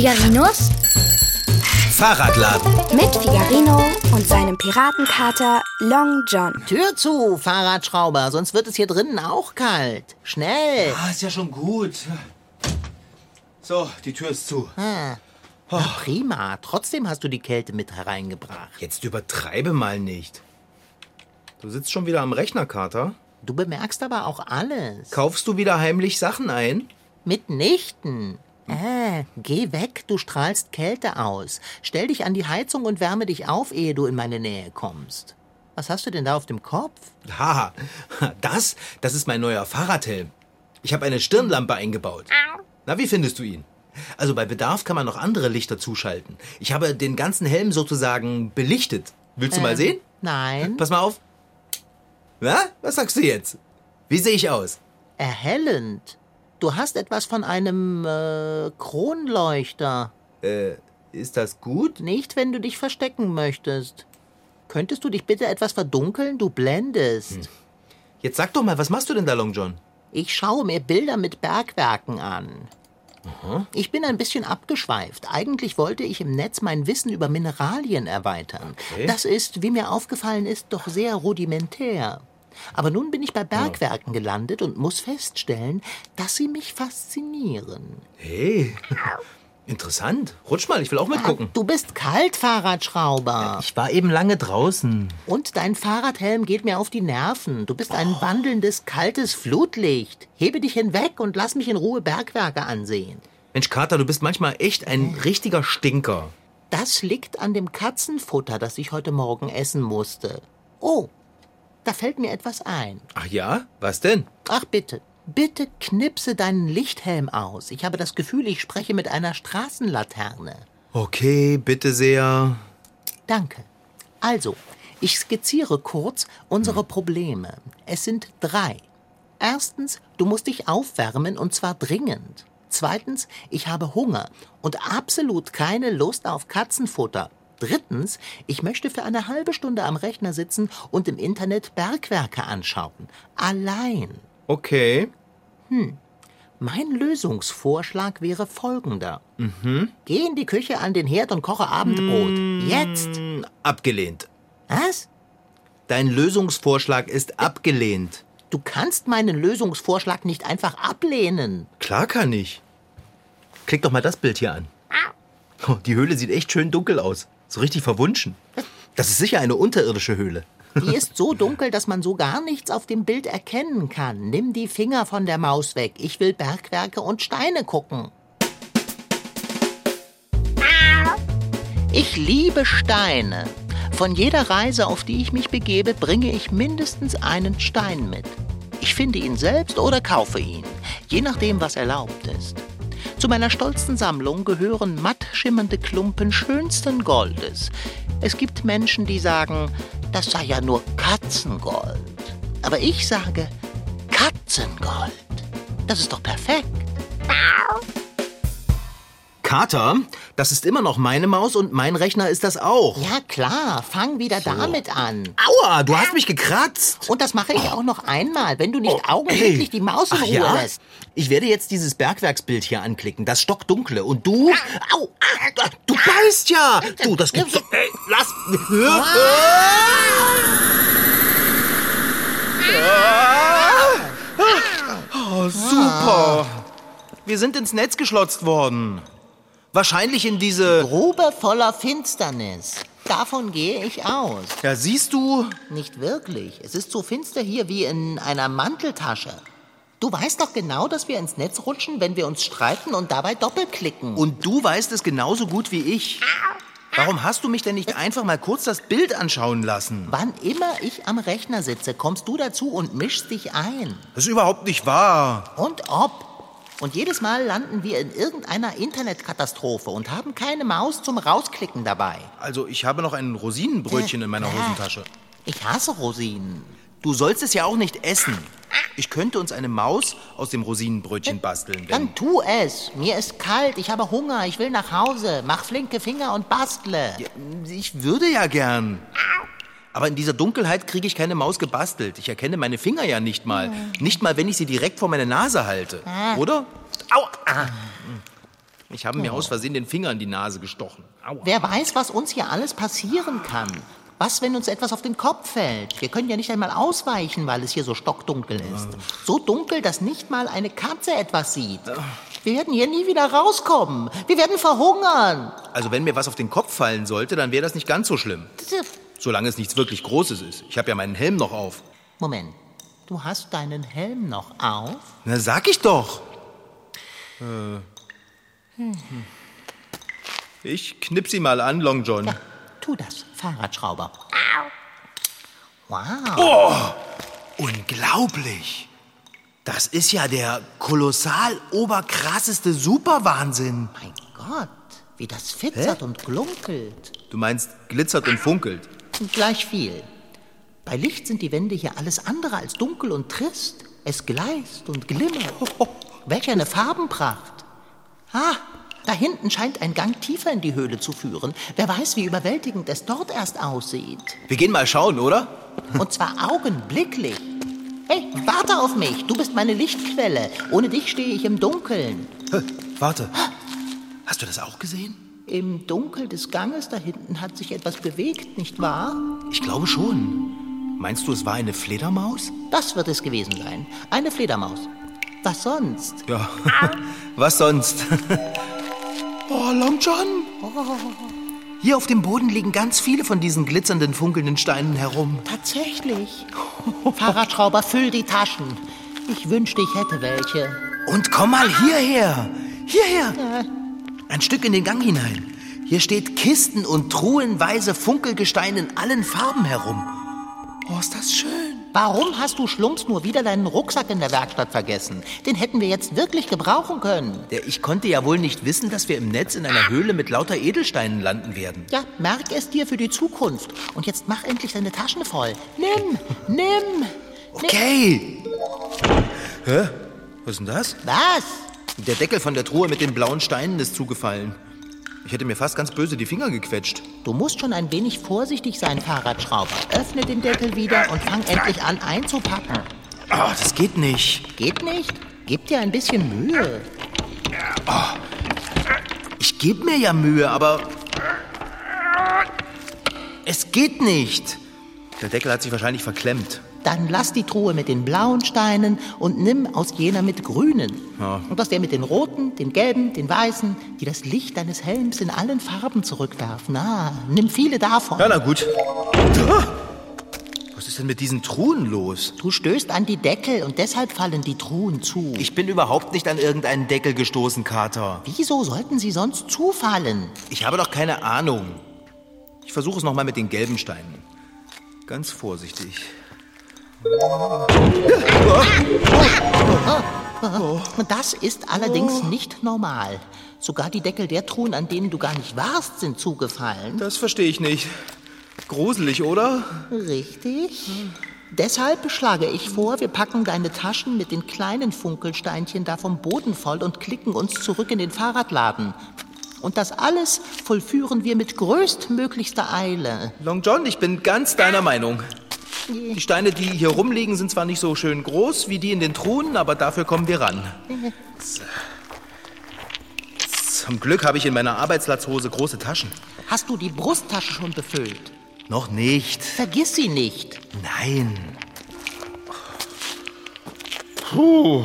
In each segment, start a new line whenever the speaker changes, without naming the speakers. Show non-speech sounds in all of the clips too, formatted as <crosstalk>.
Figarinos
Fahrradladen.
mit Figarino und seinem Piratenkater Long John.
Tür zu, Fahrradschrauber, sonst wird es hier drinnen auch kalt. Schnell.
Ah, ist ja schon gut. So, die Tür ist zu.
Ah. Na prima, trotzdem hast du die Kälte mit hereingebracht.
Jetzt übertreibe mal nicht. Du sitzt schon wieder am Rechner, Kater.
Du bemerkst aber auch alles.
Kaufst du wieder heimlich Sachen ein?
Mitnichten. Äh, geh weg, du strahlst Kälte aus. Stell dich an die Heizung und wärme dich auf, ehe du in meine Nähe kommst. Was hast du denn da auf dem Kopf?
Haha, das, das ist mein neuer Fahrradhelm. Ich habe eine Stirnlampe eingebaut. Na, wie findest du ihn? Also bei Bedarf kann man noch andere Lichter zuschalten. Ich habe den ganzen Helm sozusagen belichtet. Willst du mal
Ähm,
sehen?
Nein.
Pass mal auf. Na, was sagst du jetzt? Wie sehe ich aus?
Erhellend. Du hast etwas von einem äh, Kronleuchter.
Äh, ist das gut?
Nicht, wenn du dich verstecken möchtest. Könntest du dich bitte etwas verdunkeln? Du blendest.
Jetzt sag doch mal, was machst du denn da, Long John?
Ich schaue mir Bilder mit Bergwerken an. Ich bin ein bisschen abgeschweift. Eigentlich wollte ich im Netz mein Wissen über Mineralien erweitern.
Okay.
Das ist, wie mir aufgefallen ist, doch sehr rudimentär. Aber nun bin ich bei Bergwerken gelandet und muss feststellen, dass sie mich faszinieren.
Hey, <laughs> interessant. Rutsch mal, ich will auch mitgucken.
Du bist Kaltfahrradschrauber.
Ich war eben lange draußen.
Und dein Fahrradhelm geht mir auf die Nerven. Du bist ein wandelndes, kaltes Flutlicht. Hebe dich hinweg und lass mich in Ruhe Bergwerke ansehen.
Mensch, Kater, du bist manchmal echt ein richtiger Stinker.
Das liegt an dem Katzenfutter, das ich heute Morgen essen musste. Oh, da fällt mir etwas ein.
Ach ja? Was denn?
Ach bitte, bitte knipse deinen Lichthelm aus. Ich habe das Gefühl, ich spreche mit einer Straßenlaterne.
Okay, bitte sehr.
Danke. Also, ich skizziere kurz unsere Probleme. Es sind drei. Erstens, du musst dich aufwärmen und zwar dringend. Zweitens, ich habe Hunger und absolut keine Lust auf Katzenfutter. Drittens, ich möchte für eine halbe Stunde am Rechner sitzen und im Internet Bergwerke anschauen. Allein.
Okay.
Mein Lösungsvorschlag wäre folgender. Geh in die Küche an den Herd und koche Abendbrot. Jetzt.
Hm, Abgelehnt.
Was?
Dein Lösungsvorschlag ist abgelehnt.
Du kannst meinen Lösungsvorschlag nicht einfach ablehnen.
Klar kann ich. Klick doch mal das Bild hier an. Oh, die Höhle sieht echt schön dunkel aus. So richtig verwunschen. Das ist sicher eine unterirdische Höhle.
Die ist so dunkel, dass man so gar nichts auf dem Bild erkennen kann. Nimm die Finger von der Maus weg. Ich will Bergwerke und Steine gucken. Ich liebe Steine. Von jeder Reise, auf die ich mich begebe, bringe ich mindestens einen Stein mit. Ich finde ihn selbst oder kaufe ihn, je nachdem, was erlaubt ist. Zu meiner stolzen Sammlung gehören matt schimmernde Klumpen schönsten Goldes. Es gibt Menschen, die sagen, das sei ja nur Katzengold. Aber ich sage Katzengold. Das ist doch perfekt.
Kater, das ist immer noch meine Maus und mein Rechner ist das auch.
Ja klar, fang wieder damit an.
Aua, du hast mich gekratzt.
Und das mache ich auch noch einmal, wenn du nicht augenblicklich
Hey.
die Maus in
Ach
Ruhe
ja?
lässt.
Ich werde jetzt dieses Bergwerksbild hier anklicken, das stockdunkle. Und du... Au, ah, du beißt ja. Du, das gibt's doch... Ey, lass... Oh, super. Wir sind ins Netz geschlotzt worden. Wahrscheinlich in diese...
Grube voller Finsternis. Davon gehe ich aus.
Ja, siehst du...
Nicht wirklich. Es ist so finster hier wie in einer Manteltasche. Du weißt doch genau, dass wir ins Netz rutschen, wenn wir uns streiten und dabei doppelklicken.
Und du weißt es genauso gut wie ich. Warum hast du mich denn nicht einfach mal kurz das Bild anschauen lassen?
Wann immer ich am Rechner sitze, kommst du dazu und mischst dich ein.
Das ist überhaupt nicht wahr.
Und ob. Und jedes Mal landen wir in irgendeiner Internetkatastrophe und haben keine Maus zum Rausklicken dabei.
Also, ich habe noch ein Rosinenbrötchen in meiner
Äh,
Hosentasche.
Ich hasse Rosinen.
Du sollst es ja auch nicht essen. Ich könnte uns eine Maus aus dem Rosinenbrötchen basteln. Denn
Dann tu es. Mir ist kalt, ich habe Hunger, ich will nach Hause. Mach flinke Finger und bastle.
ich würde ja gern. Aber in dieser Dunkelheit kriege ich keine Maus gebastelt. Ich erkenne meine Finger ja nicht mal. Nicht mal, wenn ich sie direkt vor meine Nase halte. Oder? Au! Ah. Ich habe mir aus Versehen den Finger in die Nase gestochen. Aua.
Wer weiß, was uns hier alles passieren kann. Was, wenn uns etwas auf den Kopf fällt? Wir können ja nicht einmal ausweichen, weil es hier so stockdunkel ist. So dunkel, dass nicht mal eine Katze etwas sieht. Wir werden hier nie wieder rauskommen. Wir werden verhungern.
Also wenn mir was auf den Kopf fallen sollte, dann wäre das nicht ganz so schlimm. Solange es nichts wirklich Großes ist. Ich habe ja meinen Helm noch auf.
Moment, du hast deinen Helm noch auf?
Na, sag ich doch. Äh. Ich knipp sie mal an, Long John.
Ja, tu das, Fahrradschrauber. Wow.
Oh, unglaublich. Das ist ja der kolossal oberkrasseste Superwahnsinn.
Mein Gott, wie das fitzert und glunkelt.
Du meinst glitzert und funkelt.
Gleich viel. Bei Licht sind die Wände hier alles andere als dunkel und trist. Es gleißt und glimmert. Welch eine Farbenpracht. Ah, da hinten scheint ein Gang tiefer in die Höhle zu führen. Wer weiß, wie überwältigend es dort erst aussieht.
Wir gehen mal schauen, oder?
Und zwar augenblicklich. Hey, warte auf mich. Du bist meine Lichtquelle. Ohne dich stehe ich im Dunkeln.
Warte. Hast du das auch gesehen?
Im Dunkel des Ganges da hinten hat sich etwas bewegt, nicht wahr?
Ich glaube schon. Meinst du, es war eine Fledermaus?
Das wird es gewesen sein. Eine Fledermaus. Was sonst?
Ja. <laughs> Was sonst? <laughs> Oh, Long John. Hier auf dem Boden liegen ganz viele von diesen glitzernden, funkelnden Steinen herum.
Tatsächlich. <laughs> Fahrradschrauber, füll die Taschen. Ich wünschte, ich hätte welche.
Und komm mal hierher. Hierher. Ein Stück in den Gang hinein. Hier steht Kisten und truhenweise Funkelgestein in allen Farben herum. Oh, ist das schön.
Warum hast du Schlumps nur wieder deinen Rucksack in der Werkstatt vergessen? Den hätten wir jetzt wirklich gebrauchen können.
Der, ich konnte ja wohl nicht wissen, dass wir im Netz in einer Höhle mit lauter Edelsteinen landen werden.
Ja, merk es dir für die Zukunft. Und jetzt mach endlich deine Taschen voll. Nimm, nimm.
Okay. Hä? Was ist denn das?
Was?
Der Deckel von der Truhe mit den blauen Steinen ist zugefallen. Ich hätte mir fast ganz böse die Finger gequetscht.
Du musst schon ein wenig vorsichtig sein, Fahrradschrauber. Öffne den Deckel wieder und fang endlich an einzupacken.
Oh, das geht nicht.
Geht nicht? Gib dir ein bisschen Mühe.
Ich gebe mir ja Mühe, aber es geht nicht. Der Deckel hat sich wahrscheinlich verklemmt.
Dann lass die Truhe mit den blauen Steinen und nimm aus jener mit grünen.
Ja.
Und aus der mit den roten, den gelben, den weißen, die das Licht deines Helms in allen Farben zurückwerfen. Ah, nimm viele davon.
Ja, na gut. Was ist denn mit diesen Truhen los?
Du stößt an die Deckel und deshalb fallen die Truhen zu.
Ich bin überhaupt nicht an irgendeinen Deckel gestoßen, Kater.
Wieso sollten sie sonst zufallen?
Ich habe doch keine Ahnung. Ich versuche es nochmal mit den gelben Steinen. Ganz vorsichtig.
Das ist allerdings nicht normal. Sogar die Deckel der Truhen, an denen du gar nicht warst, sind zugefallen.
Das verstehe ich nicht. Gruselig, oder?
Richtig. Deshalb schlage ich vor, wir packen deine Taschen mit den kleinen Funkelsteinchen da vom Boden voll und klicken uns zurück in den Fahrradladen. Und das alles vollführen wir mit größtmöglichster Eile.
Long John, ich bin ganz deiner Meinung. Die Steine, die hier rumliegen, sind zwar nicht so schön groß wie die in den Truhen, aber dafür kommen wir ran. So. Zum Glück habe ich in meiner Arbeitslatzhose große Taschen.
Hast du die Brusttasche schon befüllt?
Noch nicht.
Vergiss sie nicht.
Nein. Puh.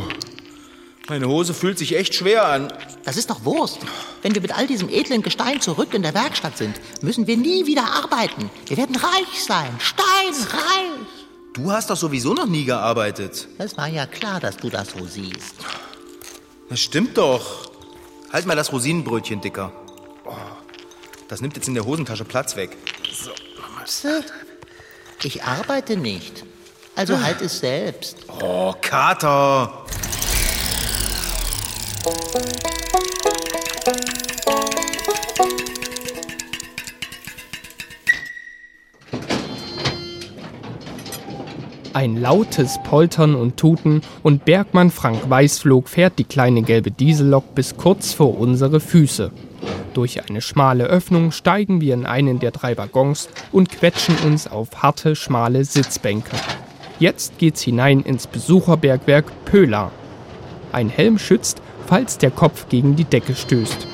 Meine Hose fühlt sich echt schwer an.
Das ist doch Wurst. Wenn wir mit all diesem edlen Gestein zurück in der Werkstatt sind, müssen wir nie wieder arbeiten. Wir werden reich sein. Steinreich.
Du hast doch sowieso noch nie gearbeitet.
Es war ja klar, dass du das so siehst.
Das stimmt doch. Halt mal das Rosinenbrötchen dicker. Oh, das nimmt jetzt in der Hosentasche Platz weg.
Ich arbeite nicht. Also halt es selbst.
Oh, Kater.
Ein lautes Poltern und Tuten und Bergmann Frank Weißflog fährt die kleine gelbe Diesellok bis kurz vor unsere Füße. Durch eine schmale Öffnung steigen wir in einen der drei Waggons und quetschen uns auf harte, schmale Sitzbänke. Jetzt geht's hinein ins Besucherbergwerk Pöla. Ein Helm schützt, falls der Kopf gegen die Decke stößt.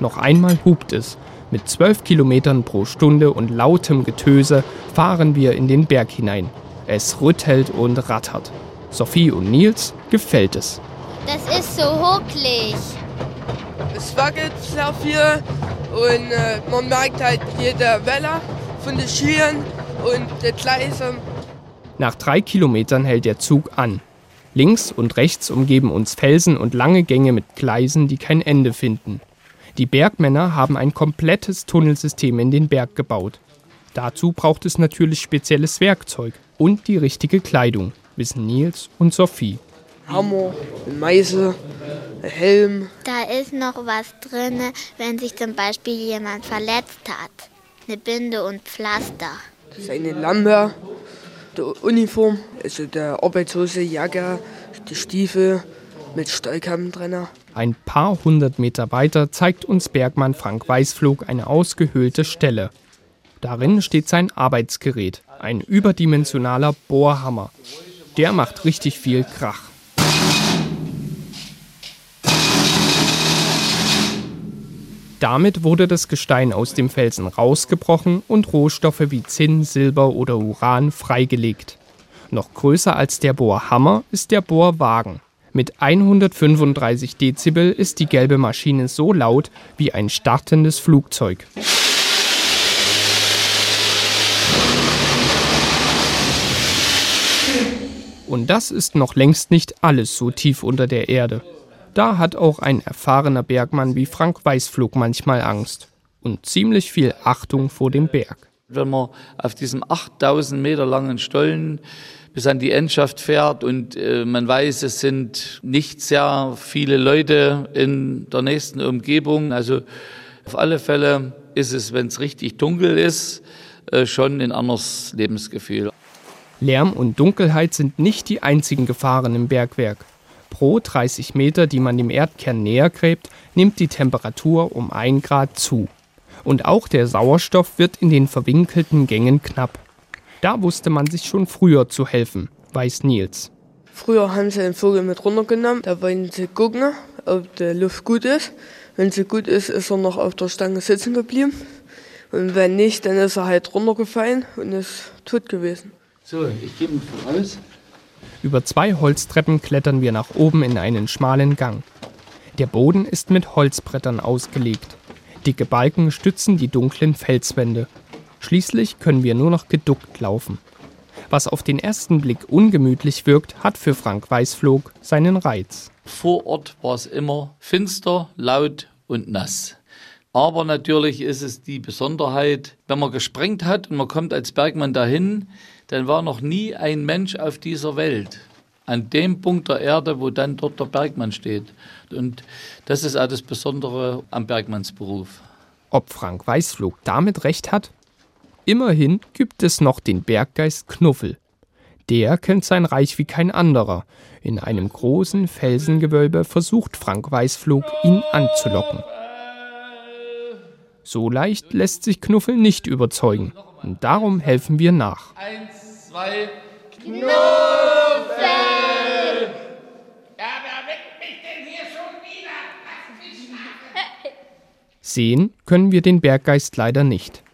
Noch einmal hupt es. Mit 12 Kilometern pro Stunde und lautem Getöse fahren wir in den Berg hinein. Es rüttelt und rattert. Sophie und Nils gefällt es.
Das ist so hucklig.
Es wackelt sehr viel und äh, man merkt halt jede Welle von den Schienen und der Gleise.
Nach drei Kilometern hält der Zug an. Links und rechts umgeben uns Felsen und lange Gänge mit Gleisen, die kein Ende finden. Die Bergmänner haben ein komplettes Tunnelsystem in den Berg gebaut. Dazu braucht es natürlich spezielles Werkzeug und die richtige Kleidung, wissen Nils und Sophie.
Hammer, ein Helm.
Da ist noch was drin, wenn sich zum Beispiel jemand verletzt hat. Eine Binde und Pflaster.
Das ist eine Lampe, die Uniform, also der Arbeitshose, Jacke, die Stiefel mit Stallkappen drin.
Ein paar hundert Meter weiter zeigt uns Bergmann Frank Weißflug eine ausgehöhlte Stelle. Darin steht sein Arbeitsgerät, ein überdimensionaler Bohrhammer. Der macht richtig viel Krach. Damit wurde das Gestein aus dem Felsen rausgebrochen und Rohstoffe wie Zinn, Silber oder Uran freigelegt. Noch größer als der Bohrhammer ist der Bohrwagen. Mit 135 Dezibel ist die gelbe Maschine so laut wie ein startendes Flugzeug. Und das ist noch längst nicht alles so tief unter der Erde. Da hat auch ein erfahrener Bergmann wie Frank Weißflug manchmal Angst und ziemlich viel Achtung vor dem Berg.
Wenn man auf diesem 8000 Meter langen Stollen bis an die Endschaft fährt und äh, man weiß, es sind nicht sehr viele Leute in der nächsten Umgebung. Also auf alle Fälle ist es, wenn es richtig dunkel ist, äh, schon ein anderes Lebensgefühl.
Lärm und Dunkelheit sind nicht die einzigen Gefahren im Bergwerk. Pro 30 Meter, die man dem Erdkern näher gräbt, nimmt die Temperatur um 1 Grad zu. Und auch der Sauerstoff wird in den verwinkelten Gängen knapp. Da wusste man sich schon früher zu helfen, weiß Nils.
Früher haben sie den Vogel mit runtergenommen, da wollen sie gucken, ob die Luft gut ist. Wenn sie gut ist, ist er noch auf der Stange sitzen geblieben. Und wenn nicht, dann ist er halt runtergefallen und ist tot gewesen.
So, ich gehe mal voraus.
Über zwei Holztreppen klettern wir nach oben in einen schmalen Gang. Der Boden ist mit Holzbrettern ausgelegt. Dicke Balken stützen die dunklen Felswände. Schließlich können wir nur noch geduckt laufen. Was auf den ersten Blick ungemütlich wirkt, hat für Frank Weißflog seinen Reiz.
Vor Ort war es immer finster, laut und nass. Aber natürlich ist es die Besonderheit, wenn man gesprengt hat und man kommt als Bergmann dahin, dann war noch nie ein Mensch auf dieser Welt an dem Punkt der Erde, wo dann dort der Bergmann steht. Und das ist auch das Besondere am Bergmannsberuf.
Ob Frank Weißflug damit recht hat? Immerhin gibt es noch den Berggeist Knuffel. Der kennt sein Reich wie kein anderer. In einem großen Felsengewölbe versucht Frank Weißflug, ihn anzulocken. So leicht lässt sich Knuffel nicht überzeugen. Und darum helfen wir nach.
Eins, zwei,
Knuffel!
Sehen können wir den Berggeist leider nicht.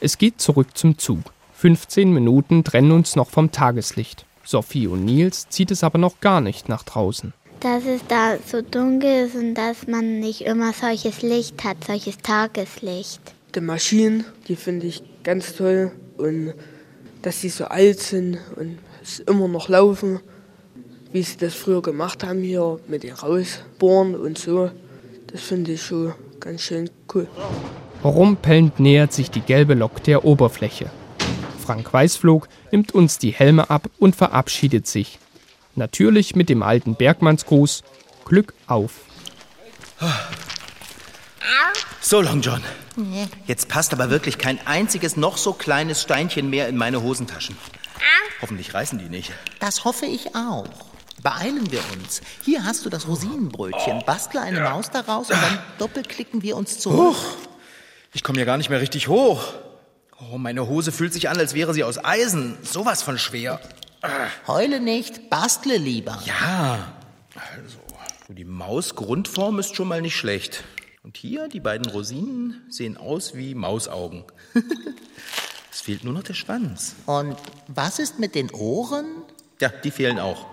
Es geht zurück zum Zug. 15 Minuten trennen uns noch vom Tageslicht. Sophie und Nils zieht es aber noch gar nicht nach draußen.
Dass es da so dunkel ist und dass man nicht immer solches Licht hat, solches Tageslicht.
Die Maschinen, die finde ich ganz toll und dass sie so alt sind und es immer noch laufen, wie sie das früher gemacht haben hier mit den Rausbohren und so. Das finde ich schon ganz schön cool.
Rumpelnd nähert sich die gelbe Lok der Oberfläche. Frank Weißflog nimmt uns die Helme ab und verabschiedet sich. Natürlich mit dem alten Bergmannsgruß Glück auf.
So, Long John. Jetzt passt aber wirklich kein einziges noch so kleines Steinchen mehr in meine Hosentaschen. Hoffentlich reißen die nicht.
Das hoffe ich auch. Beeilen wir uns. Hier hast du das Rosinenbrötchen. Bastle eine Maus daraus und dann doppelklicken wir uns zurück.
Huch, ich komme ja gar nicht mehr richtig hoch. Oh, meine Hose fühlt sich an, als wäre sie aus Eisen. Sowas von schwer.
Heule nicht, bastle lieber.
Ja, also, die Mausgrundform ist schon mal nicht schlecht. Und hier, die beiden Rosinen sehen aus wie Mausaugen. <laughs> es fehlt nur noch der Schwanz.
Und was ist mit den Ohren?
Ja, die fehlen auch.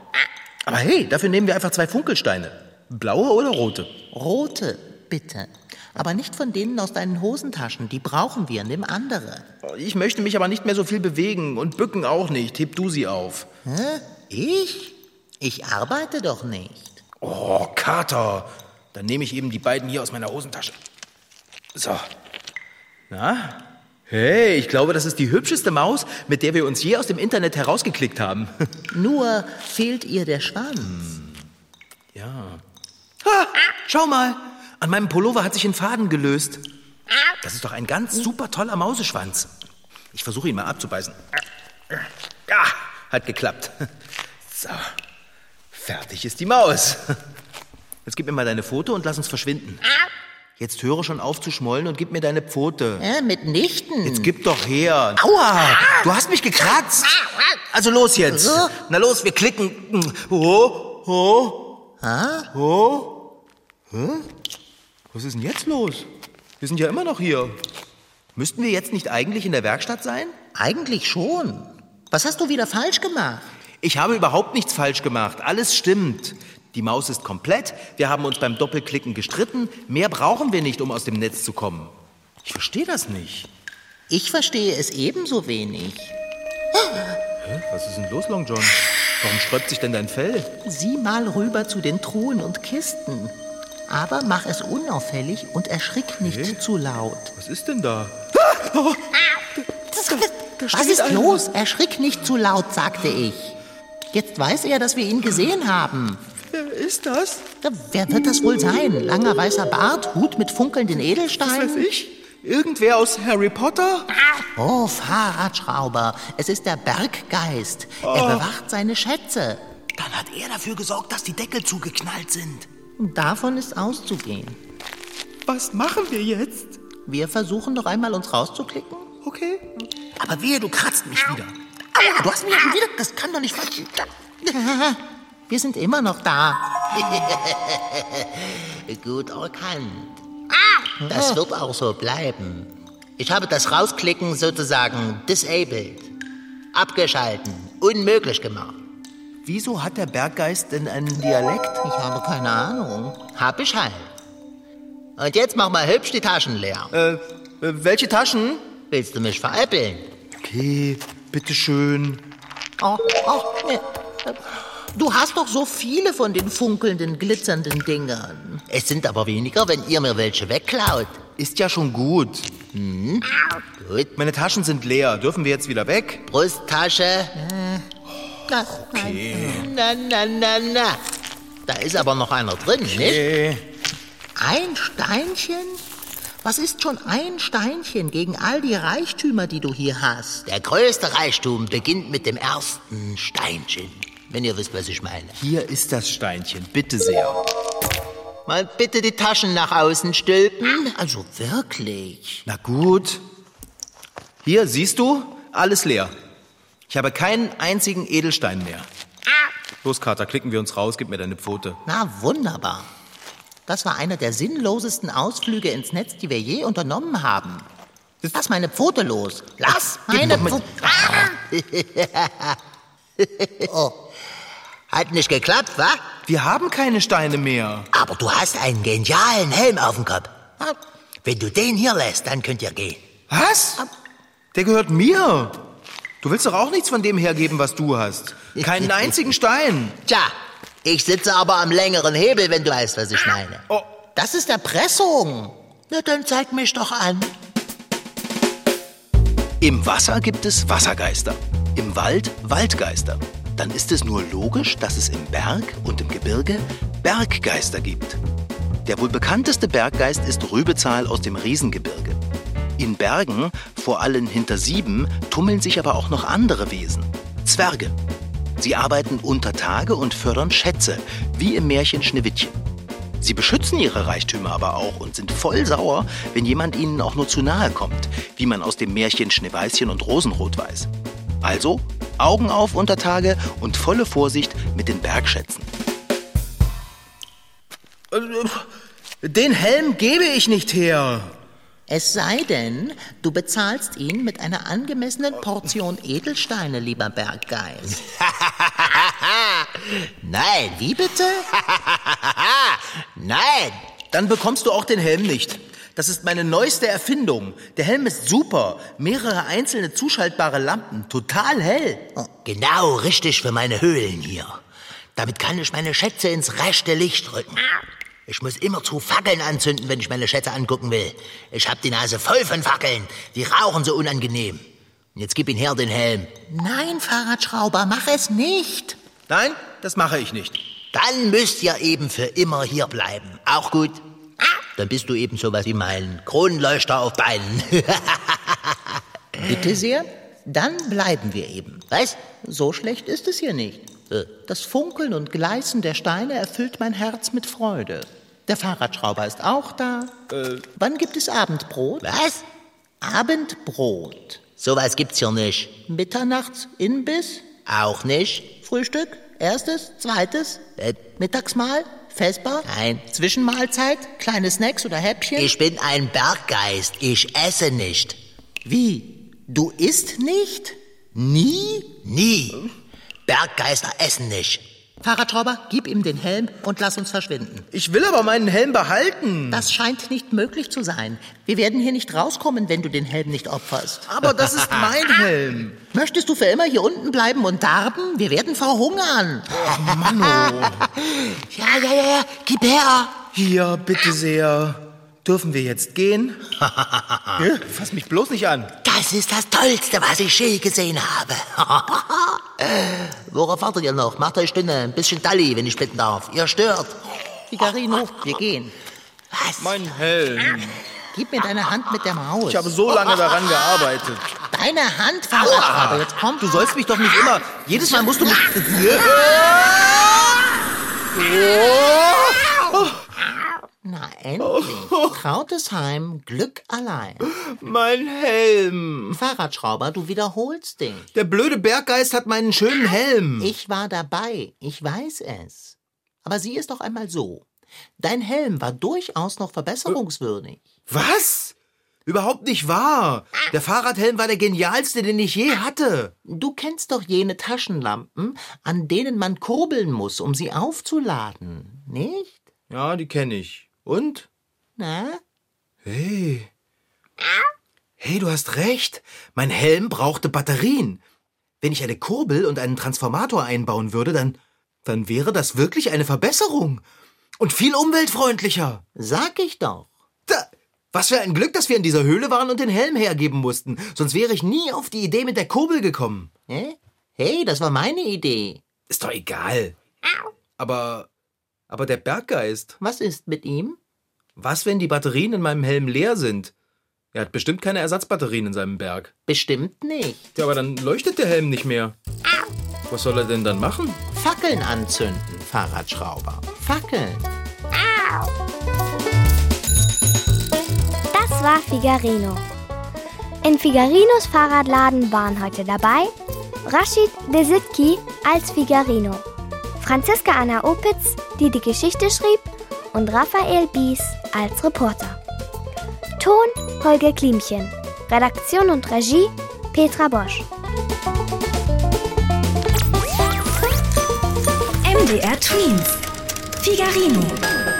Aber hey, dafür nehmen wir einfach zwei Funkelsteine. Blaue oder rote?
Rote, bitte. Aber nicht von denen aus deinen Hosentaschen. Die brauchen wir. Nimm andere.
Ich möchte mich aber nicht mehr so viel bewegen und bücken auch nicht. Heb du sie auf.
Hä? Ich? Ich arbeite doch nicht.
Oh, Kater. Dann nehme ich eben die beiden hier aus meiner Hosentasche. So. Na? Hey, ich glaube, das ist die hübscheste Maus, mit der wir uns je aus dem Internet herausgeklickt haben. <laughs>
Nur fehlt ihr der Schwanz.
Ja. Ha, schau mal. An meinem Pullover hat sich ein Faden gelöst. Das ist doch ein ganz super toller Mauseschwanz. Ich versuche ihn mal abzubeißen. Ja, hat geklappt. So. Fertig ist die Maus. Jetzt gib mir mal deine Pfote und lass uns verschwinden. Jetzt höre schon auf zu schmollen und gib mir deine Pfote.
Äh, mitnichten.
Jetzt gib doch her. Aua, du hast mich gekratzt. Also los jetzt. Na los, wir klicken. Oh, oh. Oh. Hä? Was ist denn jetzt los? Wir sind ja immer noch hier. Müssten wir jetzt nicht eigentlich in der Werkstatt sein?
Eigentlich schon. Was hast du wieder falsch gemacht?
Ich habe überhaupt nichts falsch gemacht. Alles stimmt. Die Maus ist komplett. Wir haben uns beim Doppelklicken gestritten. Mehr brauchen wir nicht, um aus dem Netz zu kommen. Ich verstehe das nicht.
Ich verstehe es ebenso wenig.
Hä? Was ist denn los, Long John? Warum sträubt sich denn dein Fell?
Sieh mal rüber zu den Truhen und Kisten. Aber mach es unauffällig und erschrick nicht
Okay.
zu laut.
Was ist denn da?
Was ist los? Erschrick nicht zu laut, sagte ich. Jetzt weiß er, dass wir ihn gesehen haben.
Wer ist das?
Ja, Wer wird das wohl sein? Langer weißer Bart, Hut mit funkelnden
Was
Edelsteinen?
weiß ich? Irgendwer aus Harry Potter?
Oh, Fahrradschrauber, es ist der Berggeist. Er bewacht seine Schätze.
Dann hat er dafür gesorgt, dass die Deckel zugeknallt sind.
Und davon ist auszugehen.
Was machen wir jetzt?
Wir versuchen noch einmal uns rauszuklicken.
Okay.
Aber wehe, du kratzt mich wieder. Aua, du hast mich schon wieder. Das kann doch nicht wahr <laughs> Wir sind immer noch da. <laughs> Gut erkannt. Das wird auch so bleiben. Ich habe das Rausklicken sozusagen disabled. Abgeschalten. Unmöglich gemacht.
Wieso hat der Berggeist denn einen Dialekt?
Ich habe keine Ahnung. Hab ich halt. Und jetzt mach mal hübsch die Taschen leer.
Äh, äh, welche Taschen?
Willst du mich veräppeln?
Okay, bitteschön.
Oh, oh, ne. Du hast doch so viele von den funkelnden, glitzernden Dingern. Es sind aber weniger, wenn ihr mir welche wegklaut.
Ist ja schon gut.
Gut.
Meine Taschen sind leer. Dürfen wir jetzt wieder weg?
Brusttasche. Na,
Okay.
Na, na, na, na. Da ist aber noch einer drin, nicht?
Okay.
Ein Steinchen? Was ist schon ein Steinchen gegen all die Reichtümer, die du hier hast? Der größte Reichtum beginnt mit dem ersten Steinchen. Wenn ihr wisst, was ich meine.
Hier ist das Steinchen. Bitte sehr.
Mal bitte die Taschen nach außen stülpen. Also wirklich.
Na gut. Hier, siehst du? Alles leer. Ich habe keinen einzigen Edelstein mehr. Los, Kater, klicken wir uns raus. Gib mir deine Pfote.
Na, wunderbar. Das war einer der sinnlosesten Ausflüge ins Netz, die wir je unternommen haben. Lass meine Pfote los. Lass meine Pfote. <laughs> oh. Hat nicht geklappt, wa?
Wir haben keine Steine mehr.
Aber du hast einen genialen Helm auf dem Kopf. Wenn du den hier lässt, dann könnt ihr gehen.
Was? Der gehört mir. Du willst doch auch nichts von dem hergeben, was du hast. Keinen <laughs> einzigen Stein.
Tja, ich sitze aber am längeren Hebel, wenn du weißt, was ich meine.
Oh.
Das ist Erpressung. Na, dann zeig mich doch an.
Im Wasser gibt es Wassergeister. Im Wald Waldgeister. Dann ist es nur logisch, dass es im Berg und im Gebirge Berggeister gibt. Der wohl bekannteste Berggeist ist Rübezahl aus dem Riesengebirge. In Bergen, vor allem hinter Sieben, tummeln sich aber auch noch andere Wesen. Zwerge. Sie arbeiten unter Tage und fördern Schätze, wie im Märchen Schneewittchen. Sie beschützen ihre Reichtümer aber auch und sind voll sauer, wenn jemand ihnen auch nur zu nahe kommt, wie man aus dem Märchen Schneeweißchen und Rosenrot weiß. Also Augen auf unter Tage und volle Vorsicht mit den Bergschätzen. Den Helm gebe ich nicht her.
Es sei denn, du bezahlst ihn mit einer angemessenen Portion Edelsteine, lieber Berggeist. <laughs> Nein, wie bitte? <laughs> Nein.
Dann bekommst du auch den Helm nicht. Das ist meine neueste Erfindung. Der Helm ist super. Mehrere einzelne zuschaltbare Lampen. Total hell.
Oh, genau richtig für meine Höhlen hier. Damit kann ich meine Schätze ins rechte Licht rücken. Ich muss immer zu Fackeln anzünden, wenn ich meine Schätze angucken will. Ich hab die Nase voll von Fackeln. Die rauchen so unangenehm. Jetzt gib ihn her, den Helm. Nein, Fahrradschrauber, mach es nicht.
Nein, das mache ich nicht.
Dann müsst ihr eben für immer hier bleiben. Auch gut. Dann bist du eben sowas wie mein Kronenleuchter auf Beinen. <laughs> Bitte sehr, dann bleiben wir eben. Was? So schlecht ist es hier nicht. Äh, Das Funkeln und Gleißen der Steine erfüllt mein Herz mit Freude. Der Fahrradschrauber ist auch da. Wann gibt es Abendbrot? Was? Abendbrot. Sowas gibt's hier nicht. Mitternachts Imbiss? Auch nicht. Frühstück? Erstes? Zweites? Äh, Mittagsmahl? Vesper? Nein. Zwischenmahlzeit? Kleine Snacks oder Häppchen? Ich bin ein Berggeist. Ich esse nicht. Wie? Du isst nicht? Nie? Nie. Berggeister essen nicht. Fahrradschrauber, gib ihm den Helm und lass uns verschwinden.
Ich will aber meinen Helm behalten.
Das scheint nicht möglich zu sein. Wir werden hier nicht rauskommen, wenn du den Helm nicht opferst.
Aber das ist mein <laughs> Helm.
Möchtest du für immer hier unten bleiben und darben? Wir werden verhungern.
Ach, Manno. <laughs>
Ja, ja, ja, ja. Gib her.
Hier, bitte sehr. Dürfen wir jetzt gehen? <laughs> Ja, Fass mich bloß nicht an.
Das ist das Tollste, was ich je gesehen habe. Worauf wartet ihr noch? Macht euch Stunde ein bisschen Dalli, wenn ich bitten darf. Ihr stört. Figarino, wir gehen. Was?
Mein Helm.
Gib mir deine Hand mit der Maus.
Ich habe so lange daran gearbeitet.
Deine Hand, Fahrradschrauber. Jetzt kommt.
Du sollst mich doch nicht immer. Jedes Mal musst du mich.
Na, endlich. Trautesheim, Glück allein.
Mein Helm.
Fahrradschrauber, du wiederholst dich.
Der blöde Berggeist hat meinen schönen Helm.
Ich war dabei, ich weiß es. Aber sieh es doch einmal so. Dein Helm war durchaus noch verbesserungswürdig.
Was? Überhaupt nicht wahr. Der Fahrradhelm war der genialste, den ich je hatte.
Du kennst doch jene Taschenlampen, an denen man kurbeln muss, um sie aufzuladen, nicht?
Ja, die kenne ich. Und?
Na?
Hey. Hey, du hast recht. Mein Helm brauchte Batterien. Wenn ich eine Kurbel und einen Transformator einbauen würde, dann, dann wäre das wirklich eine Verbesserung. Und viel umweltfreundlicher.
Sag ich doch.
Da, was für ein Glück, dass wir in dieser Höhle waren und den Helm hergeben mussten. Sonst wäre ich nie auf die Idee mit der Kurbel gekommen.
Hä? Hey, das war meine Idee.
Ist doch egal. Aber, aber der Berggeist.
Was ist mit ihm?
Was, wenn die Batterien in meinem Helm leer sind? Er hat bestimmt keine Ersatzbatterien in seinem Berg.
Bestimmt nicht.
Ja, aber dann leuchtet der Helm nicht mehr. Was soll er denn dann machen?
Fackeln anzünden, Fahrradschrauber. Fackeln.
Das war Figarino. In Figarinos Fahrradladen waren heute dabei Rashid Desitki als Figarino, Franziska Anna Opitz, die die Geschichte schrieb, und Raphael Bies als Reporter. Ton Holger Klimchen, Redaktion und Regie Petra Bosch.
MDR Twins. Figarino.